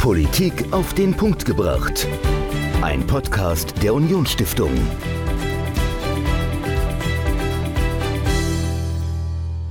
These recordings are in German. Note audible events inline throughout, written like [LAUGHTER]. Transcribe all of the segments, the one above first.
Politik auf den Punkt gebracht. Ein Podcast der Unionsstiftung.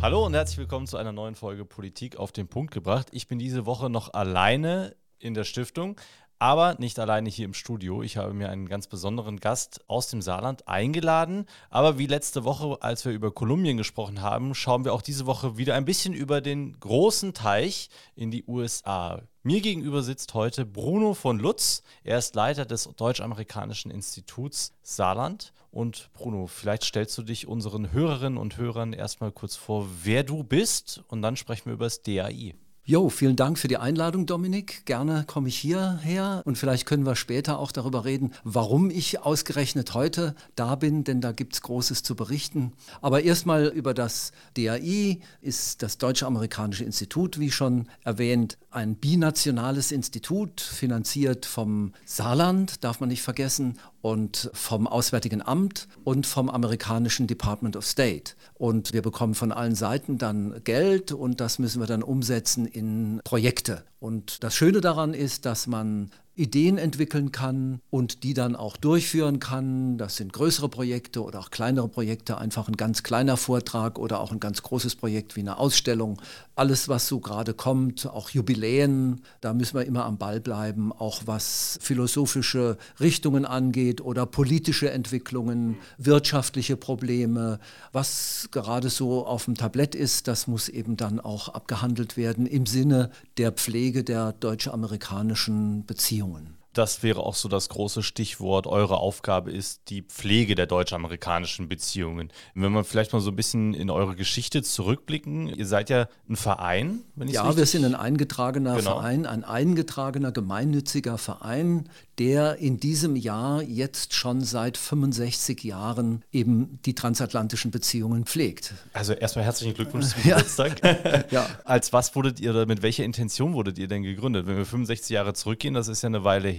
Hallo und herzlich willkommen zu einer neuen Folge Politik auf den Punkt gebracht. Ich bin diese Woche noch alleine in der Stiftung, aber nicht alleine hier im Studio. Ich habe mir einen ganz besonderen Gast aus dem Saarland eingeladen. Aber wie letzte Woche, als wir über Kolumbien gesprochen haben, schauen wir auch diese Woche wieder ein bisschen über den großen Teich in die USA. Mir gegenüber sitzt heute Bruno von Lutz. Er ist Leiter des Deutsch-Amerikanischen Instituts Saarland. Und Bruno, vielleicht stellst du dich unseren Hörerinnen und Hörern erstmal kurz vor, wer du bist und dann sprechen wir über das DAI. Jo, vielen Dank für die Einladung, Dominik. Gerne komme ich hierher und vielleicht können wir später auch darüber reden, warum ich ausgerechnet heute da bin, denn da gibt es Großes zu berichten. Aber erstmal über das DAI ist das Deutsche-Amerikanische Institut, wie schon erwähnt, ein binationales Institut, finanziert vom Saarland, darf man nicht vergessen, und vom Auswärtigen Amt und vom amerikanischen Department of State. Und wir bekommen von allen Seiten dann Geld und das müssen wir dann umsetzen Projekte. Und das Schöne daran ist, dass man Ideen entwickeln kann und die dann auch durchführen kann. Das sind größere Projekte oder auch kleinere Projekte, einfach ein ganz kleiner Vortrag oder auch ein ganz großes Projekt wie eine Ausstellung. Alles, was so gerade kommt, auch Jubiläen, da müssen wir immer am Ball bleiben, auch was philosophische Richtungen angeht oder politische Entwicklungen, wirtschaftliche Probleme. Was gerade so auf dem Tablett ist, das muss eben dann auch abgehandelt werden im Sinne der Pflege der deutsch-amerikanischen Beziehungen. Das wäre auch so das große Stichwort. Eure Aufgabe ist die Pflege der deutsch-amerikanischen Beziehungen. Wenn wir vielleicht mal so ein bisschen in eure Geschichte zurückblicken. Ihr seid ja ein Verein, wenn ich Ja, wir sind ein eingetragener genau. Verein, ein eingetragener gemeinnütziger Verein, der in diesem Jahr jetzt schon seit 65 Jahren eben die transatlantischen Beziehungen pflegt. Also erstmal herzlichen Glückwunsch zum [LAUGHS] Geburtstag. [LAUGHS] ja. Als was wurdet ihr oder mit welcher Intention wurdet ihr denn gegründet? Wenn wir 65 Jahre zurückgehen, das ist ja eine Weile her,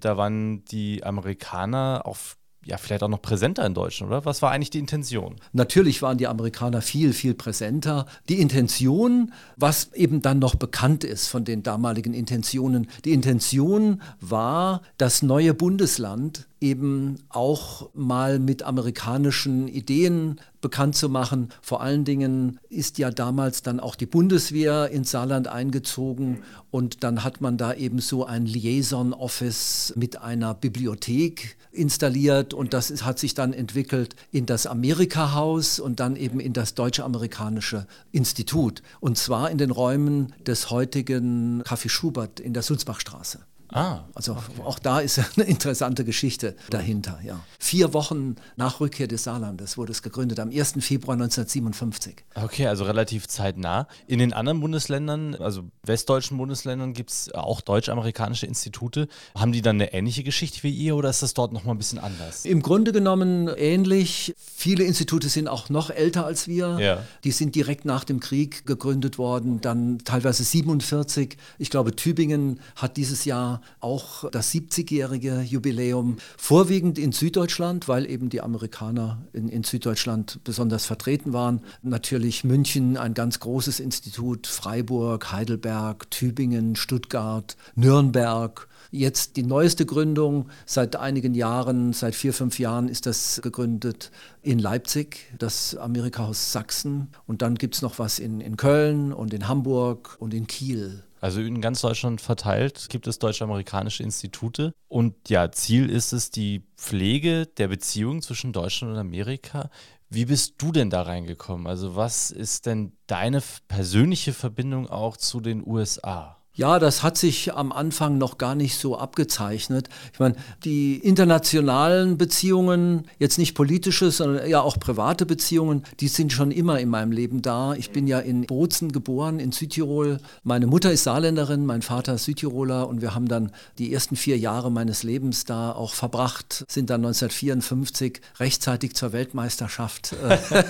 da waren die Amerikaner auf ja, vielleicht auch noch präsenter in Deutschland, oder? Was war eigentlich die Intention? Natürlich waren die Amerikaner viel, viel präsenter. Die Intention, was eben dann noch bekannt ist von den damaligen Intentionen, die Intention war, das neue Bundesland eben auch mal mit amerikanischen Ideen bekannt zu machen. Vor allen Dingen ist ja damals dann auch die Bundeswehr ins Saarland eingezogen und dann hat man da eben so ein Liaison Office mit einer Bibliothek installiert und das ist, hat sich dann entwickelt in das Amerika-Haus und dann eben in das Deutsche-Amerikanische Institut und zwar in den Räumen des heutigen Café Schubert in der Sulzbachstraße. Ah, also okay. auch da ist [LAUGHS] eine interessante Geschichte dahinter. Ja. Vier Wochen nach Rückkehr des Saarlandes wurde es gegründet, am 1. Februar 1957. Okay, also relativ zeitnah. In den anderen Bundesländern, also westdeutschen Bundesländern, gibt es auch deutsch-amerikanische Institute. Haben die dann eine ähnliche Geschichte wie ihr oder ist das dort nochmal ein bisschen anders? Im Grunde genommen ähnlich. Viele Institute sind auch noch älter als wir. Ja. Die sind direkt nach dem Krieg gegründet worden, dann teilweise 47. Ich glaube, Tübingen hat dieses Jahr auch das 70-jährige Jubiläum, vorwiegend in Süddeutschland, weil eben die Amerikaner in, in Süddeutschland besonders vertreten waren. Natürlich München, ein ganz großes Institut, Freiburg, Heidelberg, Tübingen, Stuttgart, Nürnberg. Jetzt die neueste Gründung seit einigen Jahren, seit vier, fünf Jahren ist das gegründet in Leipzig, das Amerikahaus Sachsen. Und dann gibt es noch was in, in Köln und in Hamburg und in Kiel. Also in ganz Deutschland verteilt gibt es deutsch-amerikanische Institute. Und ja, Ziel ist es die Pflege der Beziehung zwischen Deutschland und Amerika. Wie bist du denn da reingekommen? Also was ist denn deine persönliche Verbindung auch zu den USA? Ja, das hat sich am Anfang noch gar nicht so abgezeichnet. Ich meine, die internationalen Beziehungen, jetzt nicht politische, sondern ja auch private Beziehungen, die sind schon immer in meinem Leben da. Ich bin ja in Bozen geboren, in Südtirol. Meine Mutter ist Saarländerin, mein Vater ist Südtiroler und wir haben dann die ersten vier Jahre meines Lebens da auch verbracht, sind dann 1954 rechtzeitig zur Weltmeisterschaft äh,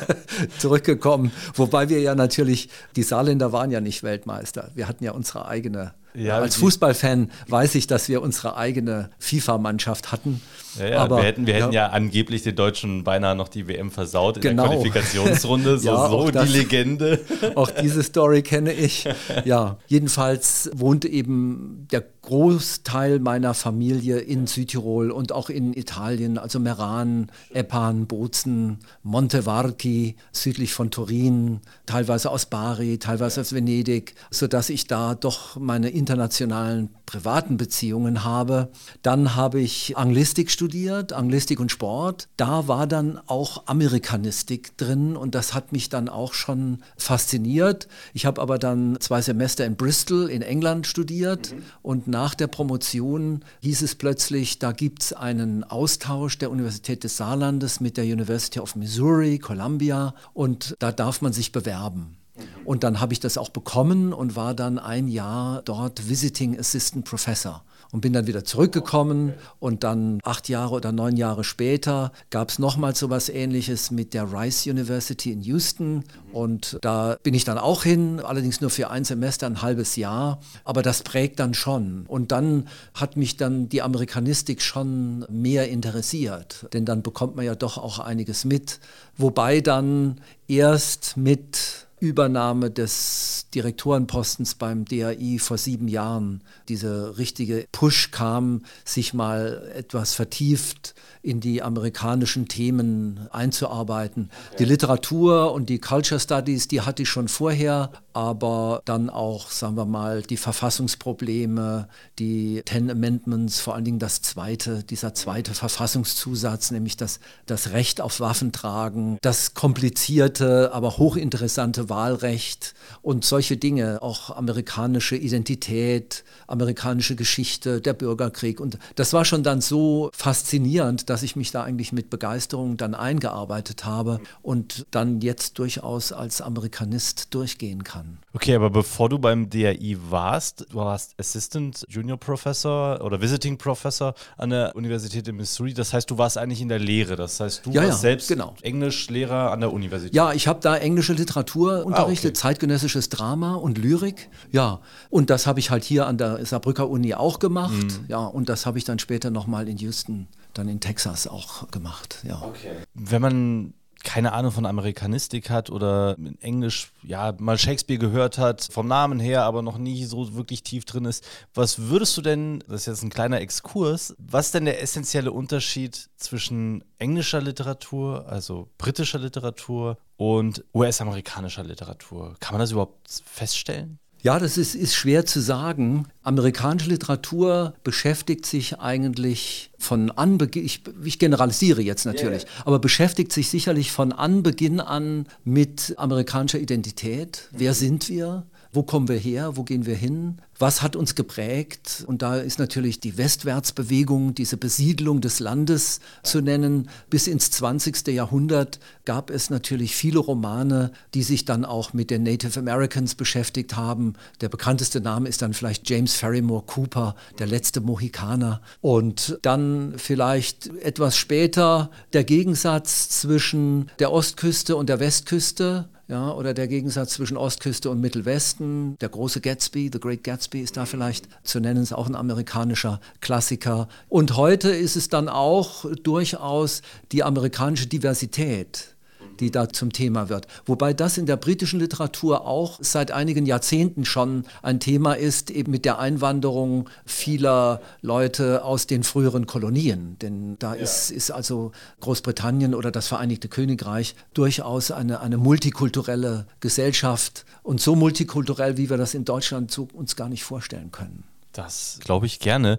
[LAUGHS] zurückgekommen. Wobei wir ja natürlich, die Saarländer waren ja nicht Weltmeister. Wir hatten ja unsere eigene eigene. Ja, Als Fußballfan weiß ich, dass wir unsere eigene FIFA-Mannschaft hatten. Ja, ja, Aber, wir hätten, wir hätten ja. angeblich den Deutschen beinahe noch die WM versaut in genau. der Qualifikationsrunde. [LAUGHS] So, so das, die Legende. [LAUGHS] Auch diese Story kenne ich. [LAUGHS] Ja, jedenfalls wohnte eben der Großteil meiner Familie in Südtirol und auch in Italien, also Meran, Eppan, Bozen, Montevarchi, südlich von Turin, teilweise aus Bari, teilweise aus Venedig, sodass ich da doch meine internationalen privaten Beziehungen habe. Dann habe ich Anglistik studiert, Anglistik und Sport. Da war dann auch Amerikanistik drin und das hat mich dann auch schon fasziniert. Ich habe aber dann zwei Semester in Bristol in England studiert mhm. und nach der Promotion hieß es plötzlich, da gibt es einen Austausch der Universität des Saarlandes mit der University of Missouri, Columbia und da darf man sich bewerben. Und dann habe ich das auch bekommen und war dann ein Jahr dort Visiting Assistant Professor und bin dann wieder zurückgekommen. Und dann acht Jahre oder neun Jahre später gab es nochmal so was ähnliches mit der Rice University in Houston. Und da bin ich dann auch hin, allerdings nur für ein Semester, ein halbes Jahr, aber das prägt dann schon. Und dann hat mich dann die Amerikanistik schon mehr interessiert, denn dann bekommt man ja doch auch einiges mit, wobei dann erst mit Übernahme des Direktorenpostens beim DAI vor sieben Jahren dieser richtige Push kam, sich mal etwas vertieft in die amerikanischen Themen einzuarbeiten. Die Literatur und die Culture Studies, die hatte ich schon vorher, aber dann auch, sagen wir mal, die Verfassungsprobleme, die Ten Amendments, vor allen Dingen das zweite, dieser zweite Verfassungszusatz, nämlich das, das Recht auf Waffentragen, das komplizierte, aber hochinteressante Wahlrecht und solche Dinge, auch amerikanische Identität, amerikanische Geschichte, der Bürgerkrieg. Und das war schon dann so faszinierend, dass ich mich da eigentlich mit Begeisterung dann eingearbeitet habe und dann jetzt durchaus als Amerikanist durchgehen kann. Okay, aber bevor du beim DAI warst, du warst Assistant Junior Professor oder Visiting Professor an der Universität in Missouri. Das heißt, du warst eigentlich in der Lehre. Das heißt, du ja, warst ja, selbst genau. Englischlehrer an der Universität. Ja, ich habe da englische Literatur unterrichtet, ah, okay. zeitgenössisches Drama und Lyrik. Ja, und das habe ich halt hier an der Saarbrücker Uni auch gemacht. Mhm. Ja, und das habe ich dann später nochmal in Houston, dann in Texas auch gemacht. Ja. Okay. Wenn man keine Ahnung von Amerikanistik hat oder in Englisch ja mal Shakespeare gehört hat, vom Namen her, aber noch nie so wirklich tief drin ist. Was würdest du denn, das ist jetzt ein kleiner Exkurs, was ist denn der essentielle Unterschied zwischen englischer Literatur, also britischer Literatur und US-amerikanischer Literatur? Kann man das überhaupt feststellen? Ja, das ist, ist schwer zu sagen. Amerikanische Literatur beschäftigt sich eigentlich von Anbeginn, ich, ich generalisiere jetzt natürlich, yeah. aber beschäftigt sich sicherlich von Anbeginn an mit amerikanischer Identität. Wer sind wir? Wo kommen wir her? Wo gehen wir hin? Was hat uns geprägt? Und da ist natürlich die Westwärtsbewegung, diese Besiedlung des Landes zu nennen. Bis ins 20. Jahrhundert gab es natürlich viele Romane, die sich dann auch mit den Native Americans beschäftigt haben. Der bekannteste Name ist dann vielleicht James Ferrymore Cooper, der letzte Mohikaner. Und dann vielleicht etwas später der Gegensatz zwischen der Ostküste und der Westküste ja, oder der Gegensatz zwischen Ostküste und Mittelwesten. Der große Gatsby, The Great Gatsby ist da vielleicht zu nennen, ist auch ein amerikanischer Klassiker. Und heute ist es dann auch durchaus die amerikanische Diversität die da zum Thema wird. Wobei das in der britischen Literatur auch seit einigen Jahrzehnten schon ein Thema ist, eben mit der Einwanderung vieler Leute aus den früheren Kolonien. Denn da ja. ist, ist also Großbritannien oder das Vereinigte Königreich durchaus eine, eine multikulturelle Gesellschaft und so multikulturell, wie wir das in Deutschland so uns gar nicht vorstellen können. Das glaube ich gerne.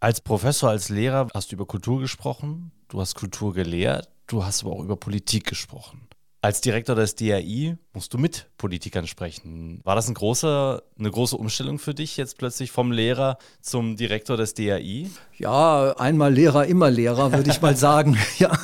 Als Professor, als Lehrer hast du über Kultur gesprochen, du hast Kultur gelehrt. Du hast aber auch über Politik gesprochen. Als Direktor des DRI musst du mit Politikern sprechen. War das ein großer, eine große Umstellung für dich, jetzt plötzlich vom Lehrer zum Direktor des DRI? Ja, einmal Lehrer, immer Lehrer, würde ich mal sagen. [LAUGHS] ja,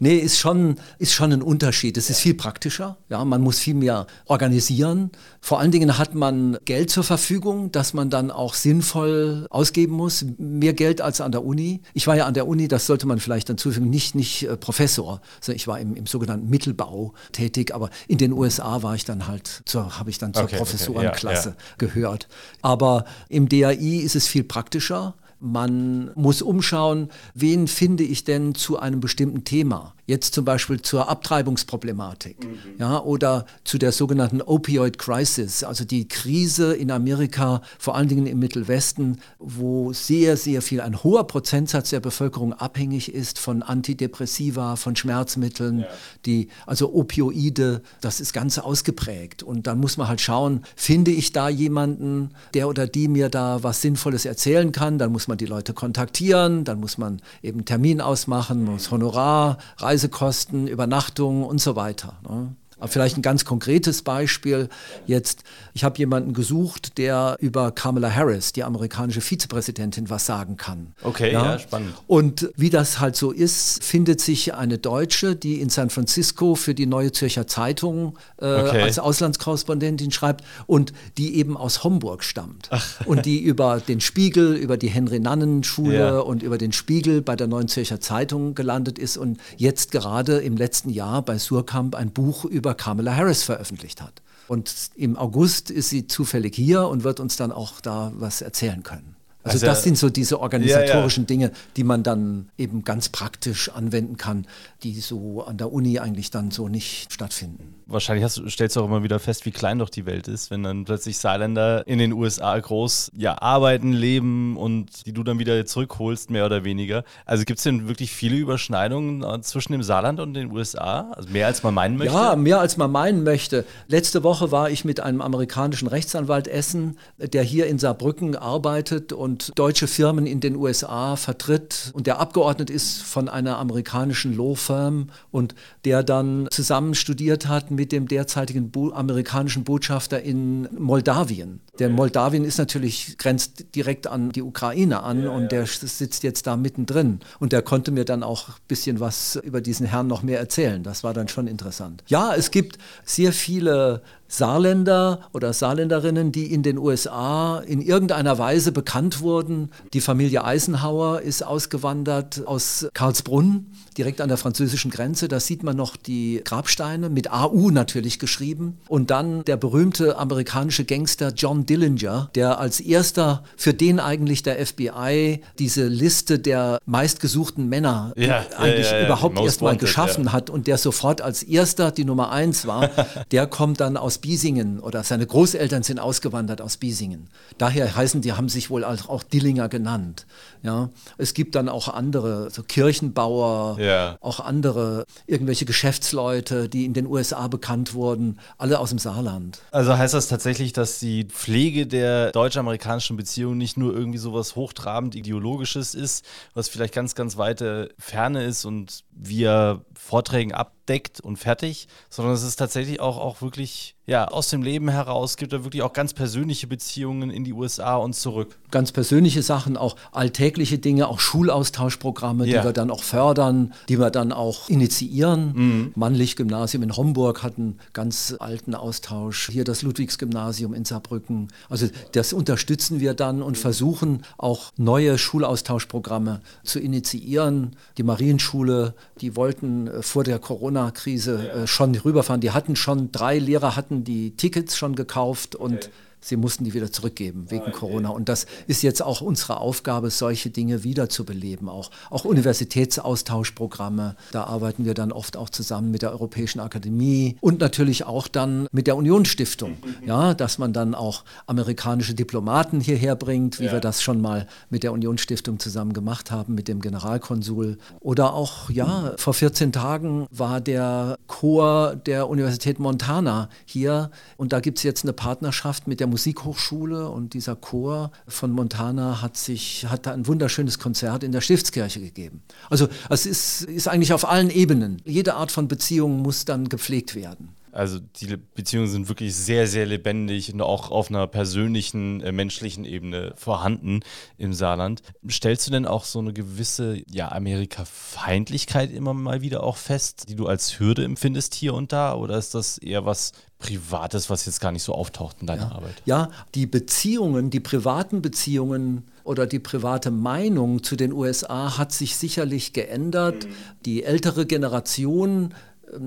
nee, ist schon, ist schon ein Unterschied. Es ist viel praktischer. Ja, man muss viel mehr organisieren. Vor allen Dingen hat man Geld zur Verfügung, das man dann auch sinnvoll ausgeben muss. Mehr Geld als an der Uni. Ich war ja an der Uni, das sollte man vielleicht dann zufügen, nicht, nicht äh, Professor, sondern ich war im, im sogenannten Mittelbau tätig, aber in den USA war ich dann halt, habe ich dann zur okay, Professorenklasse okay, ja, ja. gehört. Aber im DAI ist es viel praktischer man muss umschauen, wen finde ich denn zu einem bestimmten Thema. Jetzt zum Beispiel zur Abtreibungsproblematik mhm. ja, oder zu der sogenannten Opioid Crisis, also die Krise in Amerika, vor allen Dingen im Mittelwesten, wo sehr, sehr viel, ein hoher Prozentsatz der Bevölkerung abhängig ist von Antidepressiva, von Schmerzmitteln, ja. die, also Opioide, das ist ganz ausgeprägt. Und dann muss man halt schauen, finde ich da jemanden, der oder die mir da was Sinnvolles erzählen kann, dann muss man die Leute kontaktieren, dann muss man eben Termin ausmachen, muss Honorar, Reisekosten, Übernachtungen und so weiter. Ne? Aber vielleicht ein ganz konkretes Beispiel. Jetzt, ich habe jemanden gesucht, der über Kamala Harris, die amerikanische Vizepräsidentin, was sagen kann. Okay, ja, ja spannend. Und wie das halt so ist, findet sich eine Deutsche, die in San Francisco für die Neue Zürcher Zeitung äh, okay. als Auslandskorrespondentin schreibt und die eben aus Homburg stammt. Ach. Und die über den Spiegel, über die Henry-Nannen-Schule ja. und über den Spiegel bei der Neuen Zürcher Zeitung gelandet ist und jetzt gerade im letzten Jahr bei Surkamp ein Buch über über Kamala Harris veröffentlicht hat. Und im August ist sie zufällig hier und wird uns dann auch da was erzählen können. Also, also das sind so diese organisatorischen ja, ja. Dinge, die man dann eben ganz praktisch anwenden kann, die so an der Uni eigentlich dann so nicht stattfinden wahrscheinlich hast, stellst du auch immer wieder fest, wie klein doch die Welt ist, wenn dann plötzlich Saarländer in den USA groß ja, arbeiten, leben und die du dann wieder zurückholst, mehr oder weniger. Also gibt es denn wirklich viele Überschneidungen äh, zwischen dem Saarland und den USA? Also mehr als man meinen möchte? Ja, mehr als man meinen möchte. Letzte Woche war ich mit einem amerikanischen Rechtsanwalt essen, der hier in Saarbrücken arbeitet und deutsche Firmen in den USA vertritt und der abgeordnet ist von einer amerikanischen Law Firm und der dann zusammen studiert hat mit dem derzeitigen Bo amerikanischen Botschafter in Moldawien. Denn Moldawien ist natürlich, grenzt direkt an die Ukraine an ja, und der sitzt jetzt da mittendrin. Und der konnte mir dann auch ein bisschen was über diesen Herrn noch mehr erzählen. Das war dann schon interessant. Ja, es gibt sehr viele Saarländer oder Saarländerinnen, die in den USA in irgendeiner Weise bekannt wurden. Die Familie Eisenhower ist ausgewandert aus Karlsbrunn, direkt an der französischen Grenze. Da sieht man noch die Grabsteine, mit AU natürlich geschrieben. Und dann der berühmte amerikanische Gangster John Dillinger, der als erster, für den eigentlich der FBI diese Liste der meistgesuchten Männer ja, eigentlich ja, ja, überhaupt erst mal geschaffen hat und der sofort als erster die Nummer eins war, [LAUGHS] der kommt dann aus Biesingen oder seine Großeltern sind ausgewandert aus Biesingen. Daher heißen die, haben sich wohl auch Dillinger genannt. Ja, es gibt dann auch andere, so Kirchenbauer, auch andere, irgendwelche Geschäftsleute, die in den USA bekannt wurden, alle aus dem Saarland. Also heißt das tatsächlich, dass die Pflege der deutsch-amerikanischen Beziehung nicht nur irgendwie sowas hochtrabend ideologisches ist, was vielleicht ganz, ganz weite Ferne ist und via Vorträgen abdeckt und fertig, sondern es ist tatsächlich auch, auch wirklich ja, aus dem Leben heraus, gibt da wirklich auch ganz persönliche Beziehungen in die USA und zurück. Ganz persönliche Sachen, auch alltägliche Dinge, auch Schulaustauschprogramme, ja. die wir dann auch fördern, die wir dann auch initiieren. Mhm. Mannlich-Gymnasium in Homburg hat einen ganz alten Austausch. Hier das Ludwigsgymnasium in Saarbrücken. Also das unterstützen wir dann und versuchen auch neue Schulaustauschprogramme zu initiieren. Die Marienschule die wollten äh, vor der Corona-Krise äh, schon rüberfahren. Die hatten schon, drei Lehrer hatten die Tickets schon gekauft und okay sie mussten die wieder zurückgeben wegen okay. Corona. Und das ist jetzt auch unsere Aufgabe, solche Dinge wiederzubeleben. Auch, auch Universitätsaustauschprogramme, da arbeiten wir dann oft auch zusammen mit der Europäischen Akademie und natürlich auch dann mit der Unionsstiftung. Ja, dass man dann auch amerikanische Diplomaten hierher bringt, wie ja. wir das schon mal mit der Unionsstiftung zusammen gemacht haben, mit dem Generalkonsul. Oder auch, ja, vor 14 Tagen war der Chor der Universität Montana hier und da gibt es jetzt eine Partnerschaft mit der Musikhochschule und dieser Chor von Montana hat sich, hat da ein wunderschönes Konzert in der Stiftskirche gegeben. Also es ist, ist eigentlich auf allen Ebenen. Jede Art von Beziehung muss dann gepflegt werden. Also die Beziehungen sind wirklich sehr, sehr lebendig und auch auf einer persönlichen, äh, menschlichen Ebene vorhanden im Saarland. Stellst du denn auch so eine gewisse ja, Amerika-Feindlichkeit immer mal wieder auch fest, die du als Hürde empfindest hier und da? Oder ist das eher was Privates, was jetzt gar nicht so auftaucht in deiner ja. Arbeit? Ja, die Beziehungen, die privaten Beziehungen oder die private Meinung zu den USA hat sich sicherlich geändert. Mhm. Die ältere Generation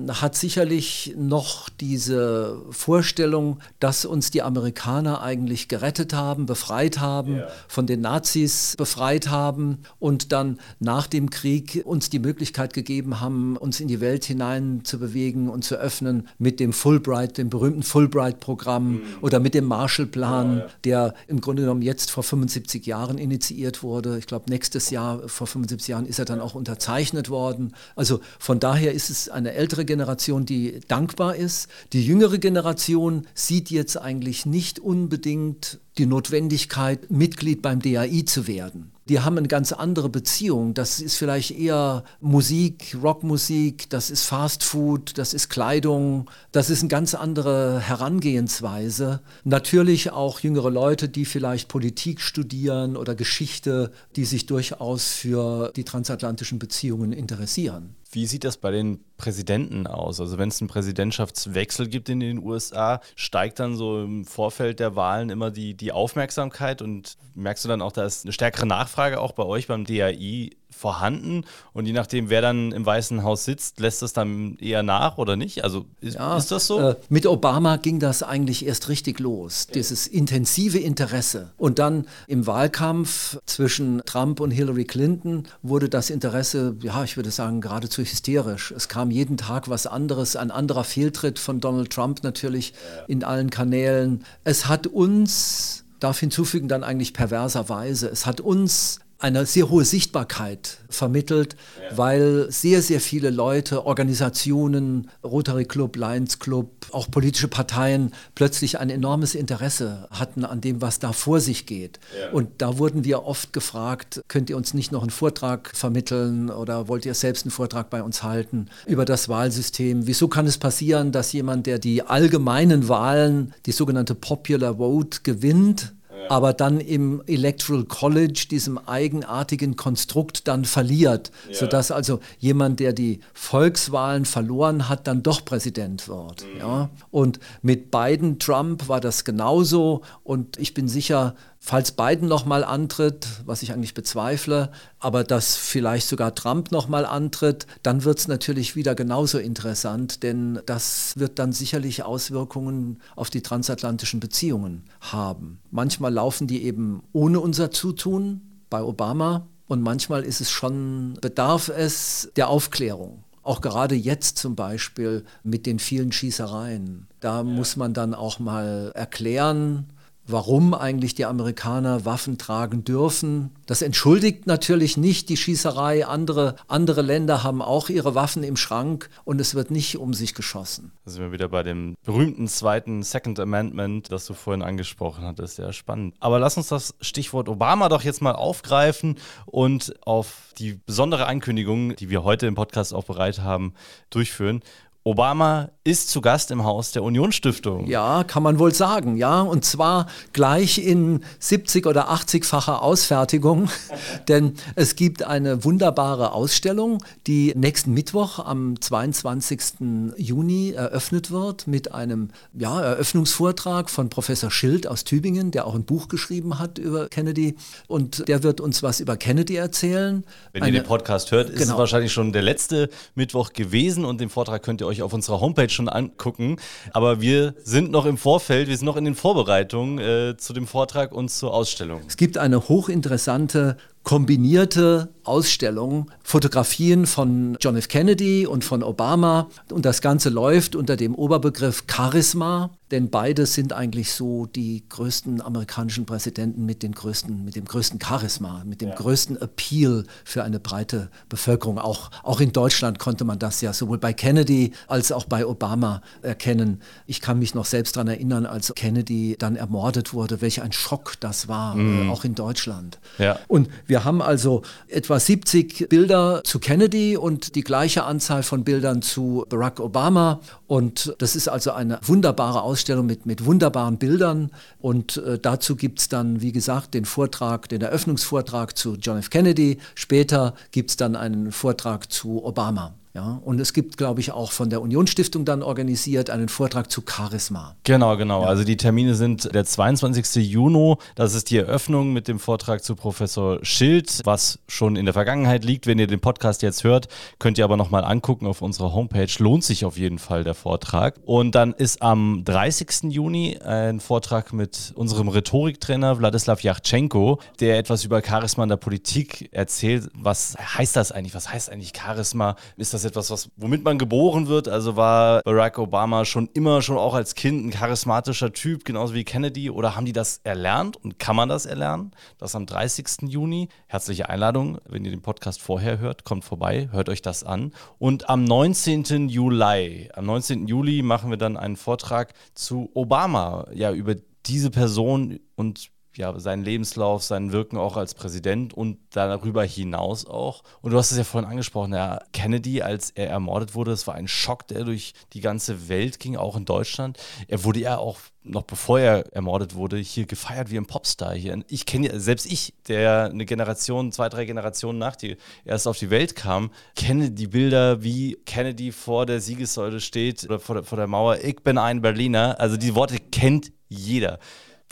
hat sicherlich noch diese Vorstellung, dass uns die Amerikaner eigentlich gerettet haben, befreit haben, yeah. von den Nazis befreit haben und dann nach dem Krieg uns die Möglichkeit gegeben haben, uns in die Welt hinein zu bewegen und zu öffnen mit dem Fulbright, dem berühmten Fulbright-Programm mm. oder mit dem Marshallplan, ja, ja. der im Grunde genommen jetzt vor 75 Jahren initiiert wurde. Ich glaube, nächstes Jahr, vor 75 Jahren, ist er dann auch unterzeichnet worden. Also von daher ist es eine ältere ältere Generation, die dankbar ist. Die jüngere Generation sieht jetzt eigentlich nicht unbedingt die Notwendigkeit, Mitglied beim DAI zu werden. Die haben eine ganz andere Beziehung. Das ist vielleicht eher Musik, Rockmusik, das ist Fast Food, das ist Kleidung, das ist eine ganz andere Herangehensweise. Natürlich auch jüngere Leute, die vielleicht Politik studieren oder Geschichte, die sich durchaus für die transatlantischen Beziehungen interessieren. Wie sieht das bei den Präsidenten aus? Also wenn es einen Präsidentschaftswechsel gibt in den USA, steigt dann so im Vorfeld der Wahlen immer die, die Aufmerksamkeit und merkst du dann auch, da ist eine stärkere Nachfrage auch bei euch beim DAI vorhanden und je nachdem, wer dann im Weißen Haus sitzt, lässt es dann eher nach oder nicht? Also ist, ja, ist das so? Äh, mit Obama ging das eigentlich erst richtig los, ja. dieses intensive Interesse. Und dann im Wahlkampf zwischen Trump und Hillary Clinton wurde das Interesse, ja, ich würde sagen, geradezu hysterisch. Es kam jeden Tag was anderes, ein anderer Fehltritt von Donald Trump natürlich ja. in allen Kanälen. Es hat uns darf hinzufügen dann eigentlich perverserweise. Es hat uns eine sehr hohe Sichtbarkeit vermittelt, ja. weil sehr, sehr viele Leute, Organisationen, Rotary Club, Lions Club, auch politische Parteien plötzlich ein enormes Interesse hatten an dem, was da vor sich geht. Ja. Und da wurden wir oft gefragt, könnt ihr uns nicht noch einen Vortrag vermitteln oder wollt ihr selbst einen Vortrag bei uns halten über das Wahlsystem? Wieso kann es passieren, dass jemand, der die allgemeinen Wahlen, die sogenannte Popular Vote gewinnt, aber dann im Electoral College, diesem eigenartigen Konstrukt, dann verliert, ja. sodass also jemand, der die Volkswahlen verloren hat, dann doch Präsident wird. Mhm. Ja? Und mit Biden, Trump war das genauso und ich bin sicher, Falls Biden nochmal antritt, was ich eigentlich bezweifle, aber dass vielleicht sogar Trump nochmal antritt, dann wird es natürlich wieder genauso interessant, denn das wird dann sicherlich Auswirkungen auf die transatlantischen Beziehungen haben. Manchmal laufen die eben ohne unser Zutun bei Obama und manchmal ist es schon, bedarf es der Aufklärung. Auch gerade jetzt zum Beispiel mit den vielen Schießereien. Da ja. muss man dann auch mal erklären, warum eigentlich die Amerikaner Waffen tragen dürfen. Das entschuldigt natürlich nicht die Schießerei. Andere, andere Länder haben auch ihre Waffen im Schrank und es wird nicht um sich geschossen. Da sind wir wieder bei dem berühmten zweiten Second Amendment, das du vorhin angesprochen hattest. Sehr spannend. Aber lass uns das Stichwort Obama doch jetzt mal aufgreifen und auf die besondere Ankündigung, die wir heute im Podcast auch bereit haben, durchführen. Obama ist zu Gast im Haus der Unionsstiftung. Ja, kann man wohl sagen, ja. Und zwar gleich in 70 oder 80-facher Ausfertigung, [LAUGHS] denn es gibt eine wunderbare Ausstellung, die nächsten Mittwoch am 22. Juni eröffnet wird mit einem ja, Eröffnungsvortrag von Professor Schild aus Tübingen, der auch ein Buch geschrieben hat über Kennedy. Und der wird uns was über Kennedy erzählen. Wenn eine, ihr den Podcast hört, ist genau. es wahrscheinlich schon der letzte Mittwoch gewesen und den Vortrag könnt ihr euch auf unserer Homepage schon angucken. Aber wir sind noch im Vorfeld, wir sind noch in den Vorbereitungen äh, zu dem Vortrag und zur Ausstellung. Es gibt eine hochinteressante kombinierte Ausstellung, Fotografien von John F. Kennedy und von Obama. Und das Ganze läuft unter dem Oberbegriff Charisma, denn beide sind eigentlich so die größten amerikanischen Präsidenten mit, den größten, mit dem größten Charisma, mit dem ja. größten Appeal für eine breite Bevölkerung. Auch, auch in Deutschland konnte man das ja sowohl bei Kennedy als auch bei Obama erkennen. Ich kann mich noch selbst daran erinnern, als Kennedy dann ermordet wurde, welch ein Schock das war, äh, auch in Deutschland. Ja. Und wir haben also etwa 70 Bilder zu Kennedy und die gleiche Anzahl von Bildern zu Barack Obama. Und das ist also eine wunderbare Ausstellung mit, mit wunderbaren Bildern. Und äh, dazu gibt es dann, wie gesagt, den Vortrag, den Eröffnungsvortrag zu John F. Kennedy. Später gibt es dann einen Vortrag zu Obama. Ja, und es gibt, glaube ich, auch von der Unionsstiftung dann organisiert einen Vortrag zu Charisma. Genau, genau. Ja. Also die Termine sind der 22. Juni. Das ist die Eröffnung mit dem Vortrag zu Professor Schild, was schon in der Vergangenheit liegt. Wenn ihr den Podcast jetzt hört, könnt ihr aber nochmal angucken auf unserer Homepage. Lohnt sich auf jeden Fall der Vortrag. Und dann ist am 30. Juni ein Vortrag mit unserem Rhetoriktrainer Wladislav Yachtschenko, der etwas über Charisma in der Politik erzählt. Was heißt das eigentlich? Was heißt eigentlich Charisma? Ist das etwas, was, womit man geboren wird? Also war Barack Obama schon immer, schon auch als Kind ein charismatischer Typ, genauso wie Kennedy? Oder haben die das erlernt und kann man das erlernen? Das am 30. Juni. Herzliche Einladung, wenn ihr den Podcast vorher hört, kommt vorbei, hört euch das an. Und am 19. Juli, am 19. Juli machen wir dann einen Vortrag zu Obama, ja, über diese Person und ja, seinen Lebenslauf, sein Wirken auch als Präsident und darüber hinaus auch. Und du hast es ja vorhin angesprochen, ja, Kennedy, als er ermordet wurde, das war ein Schock, der durch die ganze Welt ging, auch in Deutschland. Er wurde ja auch noch bevor er ermordet wurde, hier gefeiert wie ein Popstar hier. Ich kenne ja, selbst ich, der eine Generation, zwei, drei Generationen nach dir erst auf die Welt kam, kenne die Bilder, wie Kennedy vor der Siegessäule steht oder vor der, vor der Mauer. Ich bin ein Berliner. Also die Worte kennt jeder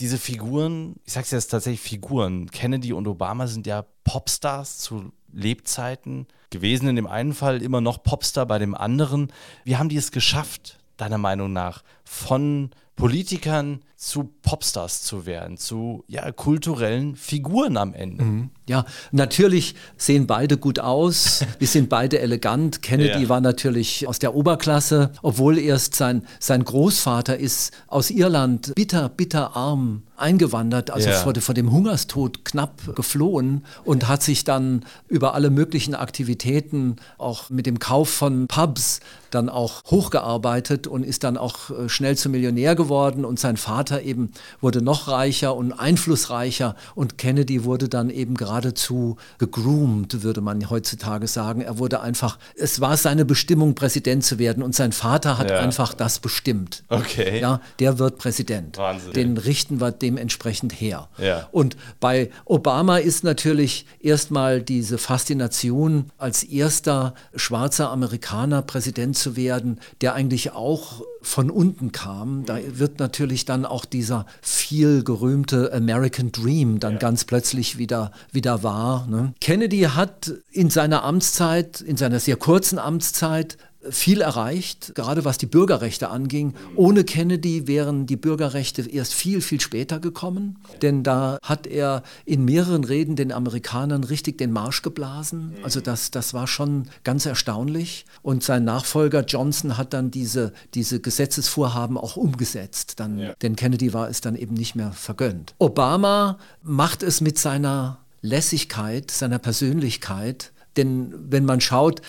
diese Figuren, ich sag's jetzt tatsächlich Figuren, Kennedy und Obama sind ja Popstars zu Lebzeiten gewesen, in dem einen Fall immer noch Popstar bei dem anderen. Wie haben die es geschafft, deiner Meinung nach, von Politikern zu Popstars zu werden, zu ja, kulturellen Figuren am Ende. Mhm. Ja, natürlich sehen beide gut aus, [LAUGHS] wir sind beide elegant. Kennedy ja. war natürlich aus der Oberklasse, obwohl erst sein, sein Großvater ist aus Irland bitter, bitter arm eingewandert, also ja. vor, vor, dem Hungerstod knapp geflohen und hat sich dann über alle möglichen Aktivitäten, auch mit dem Kauf von Pubs, dann auch hochgearbeitet und ist dann auch äh, schnell zum Millionär geworden und sein Vater eben wurde noch reicher und einflussreicher und Kennedy wurde dann eben geradezu gegroomt, würde man heutzutage sagen. Er wurde einfach, es war seine Bestimmung, Präsident zu werden und sein Vater hat ja. einfach das bestimmt. Okay. Ja, der wird Präsident. Wahnsinn. Den richten wir dementsprechend her. Ja. Und bei Obama ist natürlich erstmal diese Faszination als erster schwarzer Amerikaner Präsident zu werden, der eigentlich auch von unten kam. Da wird natürlich dann auch dieser viel gerühmte American Dream dann ja. ganz plötzlich wieder, wieder wahr. Ne? Kennedy hat in seiner Amtszeit, in seiner sehr kurzen Amtszeit, viel erreicht, gerade was die Bürgerrechte anging. Ohne Kennedy wären die Bürgerrechte erst viel, viel später gekommen, denn da hat er in mehreren Reden den Amerikanern richtig den Marsch geblasen. Also das, das war schon ganz erstaunlich. Und sein Nachfolger Johnson hat dann diese, diese Gesetzesvorhaben auch umgesetzt, dann, ja. denn Kennedy war es dann eben nicht mehr vergönnt. Obama macht es mit seiner Lässigkeit, seiner Persönlichkeit, denn wenn man schaut,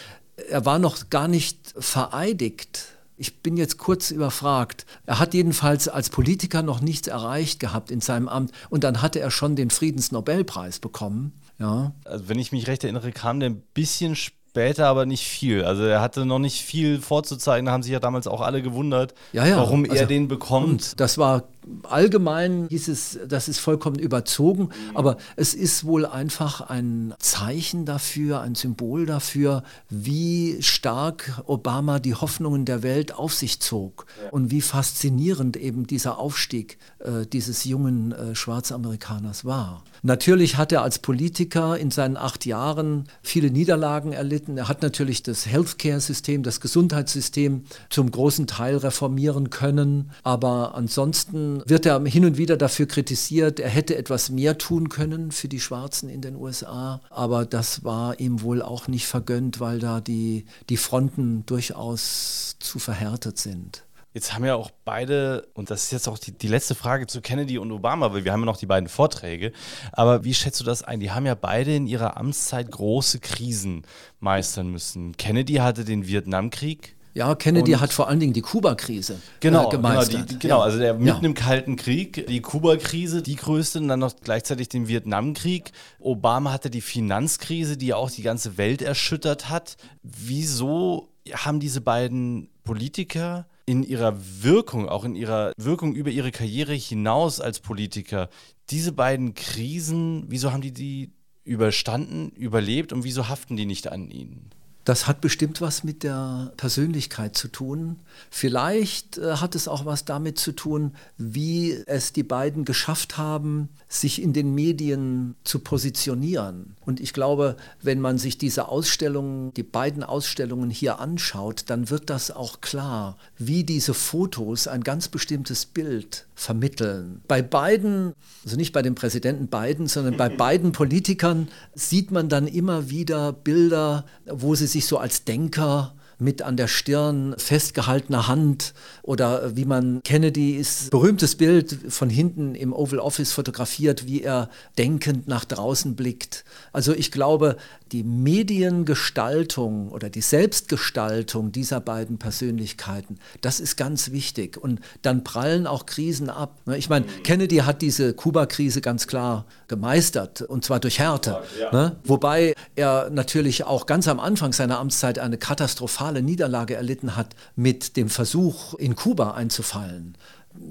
er war noch gar nicht vereidigt. Ich bin jetzt kurz überfragt. Er hat jedenfalls als Politiker noch nichts erreicht gehabt in seinem Amt und dann hatte er schon den Friedensnobelpreis bekommen. Ja. Also wenn ich mich recht erinnere, kam der ein bisschen später, aber nicht viel. Also er hatte noch nicht viel vorzuzeigen. Da haben sich ja damals auch alle gewundert, ja, ja. warum also, er den bekommt. Das war allgemein hieß es, das ist vollkommen überzogen, aber es ist wohl einfach ein Zeichen dafür, ein Symbol dafür, wie stark Obama die Hoffnungen der Welt auf sich zog und wie faszinierend eben dieser Aufstieg äh, dieses jungen äh, Schwarzamerikaners war. Natürlich hat er als Politiker in seinen acht Jahren viele Niederlagen erlitten. Er hat natürlich das Healthcare-System, das Gesundheitssystem zum großen Teil reformieren können, aber ansonsten wird er hin und wieder dafür kritisiert, er hätte etwas mehr tun können für die Schwarzen in den USA. Aber das war ihm wohl auch nicht vergönnt, weil da die, die Fronten durchaus zu verhärtet sind. Jetzt haben ja auch beide, und das ist jetzt auch die, die, letzte Frage zu Kennedy und Obama, weil wir haben ja noch die beiden Vorträge. Aber wie schätzt du das ein? Die haben ja beide in ihrer Amtszeit große Krisen meistern müssen. Kennedy hatte den Vietnamkrieg, ja, Kennedy und hat vor allen Dingen die Kuba-Krise äh, genau, äh, gemeistert. Genau, die, genau, also der mitten ja. im Kalten Krieg, die Kuba-Krise, die größte, und dann noch gleichzeitig den Vietnamkrieg. Obama hatte die Finanzkrise, die auch die ganze Welt erschüttert hat. Wieso haben diese beiden Politiker in ihrer Wirkung, auch in ihrer Wirkung über ihre Karriere hinaus als Politiker, diese beiden Krisen, wieso haben die die überstanden, überlebt und wieso haften die nicht an ihnen? Das hat bestimmt was mit der Persönlichkeit zu tun. Vielleicht äh, hat es auch was damit zu tun, wie es die beiden geschafft haben, sich in den Medien zu positionieren. Und ich glaube, wenn man sich diese Ausstellungen, die beiden Ausstellungen hier anschaut, dann wird das auch klar, wie diese Fotos ein ganz bestimmtes Bild vermitteln. Bei beiden, also nicht bei dem Präsidenten Biden, sondern bei [LAUGHS] beiden Politikern sieht man dann immer wieder Bilder, wo sie sich sich so als Denker mit an der Stirn festgehaltener Hand oder wie man Kennedy ist berühmtes Bild von hinten im Oval Office fotografiert, wie er denkend nach draußen blickt. Also ich glaube, die Mediengestaltung oder die Selbstgestaltung dieser beiden Persönlichkeiten, das ist ganz wichtig. Und dann prallen auch Krisen ab. Ne, ich meine, Kennedy hat diese Kuba-Krise ganz klar gemeistert und zwar durch Härte. Ja. Ne? Wobei er natürlich auch ganz am Anfang seiner Amtszeit eine katastrophale Niederlage erlitten hat mit dem Versuch, in Kuba einzufallen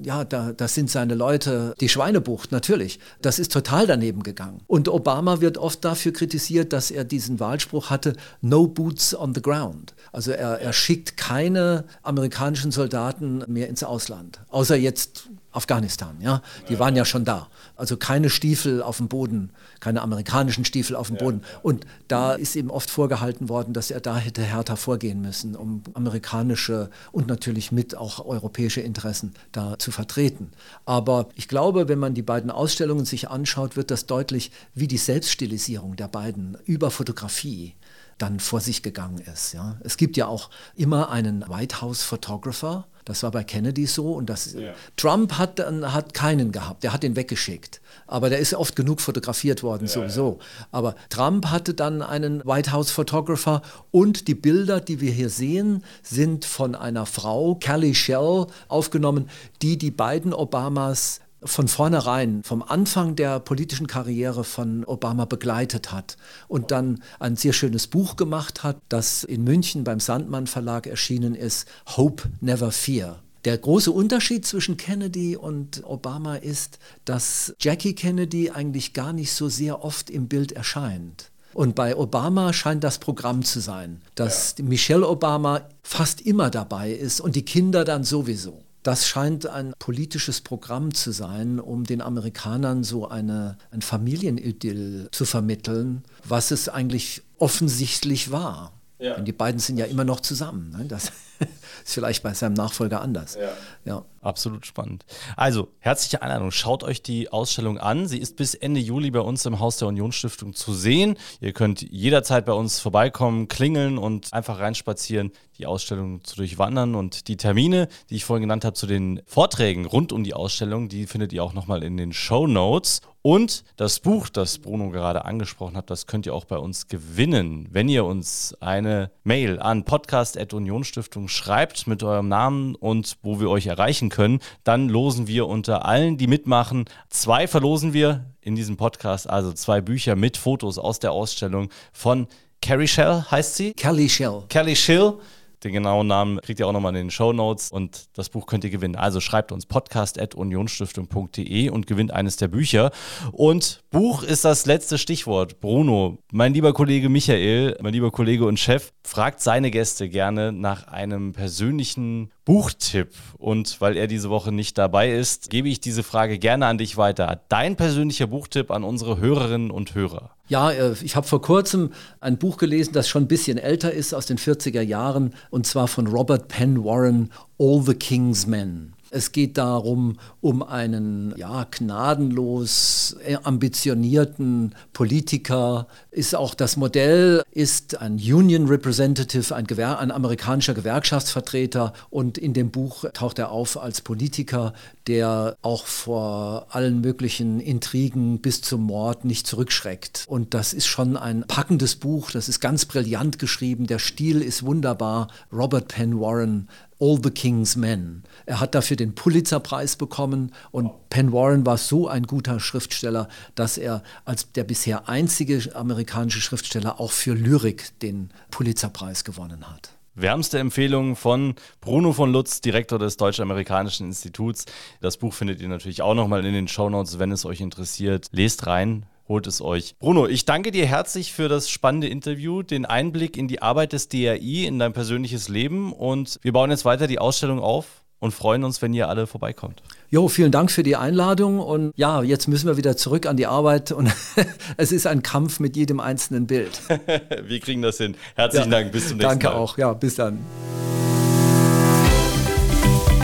ja, da, das sind seine Leute, die Schweinebucht, natürlich. Das ist total daneben gegangen. Und Obama wird oft dafür kritisiert, dass er diesen Wahlspruch hatte, no boots on the ground. Also er, er schickt keine amerikanischen Soldaten mehr ins Ausland, außer jetzt Afghanistan, ja, die waren ja schon da. Also keine Stiefel auf dem Boden, keine amerikanischen Stiefel auf dem Boden. Und da ist ihm oft vorgehalten worden, dass er da hätte härter vorgehen müssen, um amerikanische und natürlich mit auch europäische Interessen da zu vertreten. Aber ich glaube, wenn man die beiden Ausstellungen sich anschaut, wird das deutlich, wie die Selbststilisierung der beiden über Fotografie dann vor sich gegangen ist. Ja. Es gibt ja auch immer einen White House Photographer, das war bei Kennedy so und das, ja. Trump hat, hat keinen gehabt, der hat ihn weggeschickt. Aber der ist oft genug fotografiert worden ja, sowieso. Ja. Aber Trump hatte dann einen White House Photographer und die Bilder, die wir hier sehen, sind von einer Frau, Kelly Shell, aufgenommen, die die beiden Obamas von vornherein, vom Anfang der politischen Karriere von Obama begleitet hat und dann ein sehr schönes Buch gemacht hat, das in München beim Sandmann Verlag erschienen ist, Hope Never Fear. Der große Unterschied zwischen Kennedy und Obama ist, dass Jackie Kennedy eigentlich gar nicht so sehr oft im Bild erscheint. Und bei Obama scheint das Programm zu sein, dass ja. Michelle Obama fast immer dabei ist und die Kinder dann sowieso. Das scheint ein politisches Programm zu sein, um den Amerikanern so eine, ein Familienidyll zu vermitteln, was es eigentlich offensichtlich war. Ja. Und die beiden sind ja immer noch zusammen. Ne? Das [LAUGHS] ist vielleicht bei seinem Nachfolger anders. Ja. ja. Absolut spannend. Also, herzliche Einladung. Schaut euch die Ausstellung an. Sie ist bis Ende Juli bei uns im Haus der Unionsstiftung zu sehen. Ihr könnt jederzeit bei uns vorbeikommen, klingeln und einfach reinspazieren, die Ausstellung zu durchwandern. Und die Termine, die ich vorhin genannt habe zu den Vorträgen rund um die Ausstellung, die findet ihr auch nochmal in den Show Notes. Und das Buch, das Bruno gerade angesprochen hat, das könnt ihr auch bei uns gewinnen, wenn ihr uns eine Mail an podcast.unionsstiftung schreibt mit eurem Namen und wo wir euch erreichen können. Dann losen wir unter allen, die mitmachen. Zwei verlosen wir in diesem Podcast, also zwei Bücher mit Fotos aus der Ausstellung von Carrie Shell heißt sie? Kelly Shell. Kelly Shell. Den genauen Namen kriegt ihr auch nochmal in den Show Notes und das Buch könnt ihr gewinnen. Also schreibt uns podcast.unionsstiftung.de und gewinnt eines der Bücher. Und Buch ist das letzte Stichwort. Bruno, mein lieber Kollege Michael, mein lieber Kollege und Chef, fragt seine Gäste gerne nach einem persönlichen Buchtipp. Und weil er diese Woche nicht dabei ist, gebe ich diese Frage gerne an dich weiter. Dein persönlicher Buchtipp an unsere Hörerinnen und Hörer. Ja, äh, ich habe vor kurzem ein Buch gelesen, das schon ein bisschen älter ist, aus den 40er Jahren, und zwar von Robert Penn Warren, All the King's Men. Es geht darum, um einen ja, gnadenlos äh, ambitionierten Politiker. Ist auch das Modell, ist ein Union Representative, ein, Gewer ein amerikanischer Gewerkschaftsvertreter. Und in dem Buch taucht er auf als Politiker, der auch vor allen möglichen Intrigen bis zum Mord nicht zurückschreckt. Und das ist schon ein packendes Buch, das ist ganz brillant geschrieben, der Stil ist wunderbar. Robert Penn Warren All the King's Men. Er hat dafür den Pulitzerpreis bekommen und Penn Warren war so ein guter Schriftsteller, dass er als der bisher einzige amerikanische Schriftsteller auch für Lyrik den Pulitzerpreis gewonnen hat. Wärmste Empfehlung von Bruno von Lutz, Direktor des Deutsch-Amerikanischen Instituts. Das Buch findet ihr natürlich auch nochmal in den Shownotes, wenn es euch interessiert. Lest rein, holt es euch. Bruno, ich danke dir herzlich für das spannende Interview, den Einblick in die Arbeit des DRI, in dein persönliches Leben und wir bauen jetzt weiter die Ausstellung auf und freuen uns, wenn ihr alle vorbeikommt. Jo, vielen Dank für die Einladung und ja, jetzt müssen wir wieder zurück an die Arbeit und [LAUGHS] es ist ein Kampf mit jedem einzelnen Bild. [LAUGHS] wir kriegen das hin. Herzlichen ja, Dank, bis zum nächsten danke Mal. Danke auch, ja, bis dann.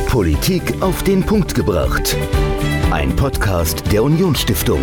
Politik auf den Punkt gebracht. Ein Podcast der Unionsstiftung.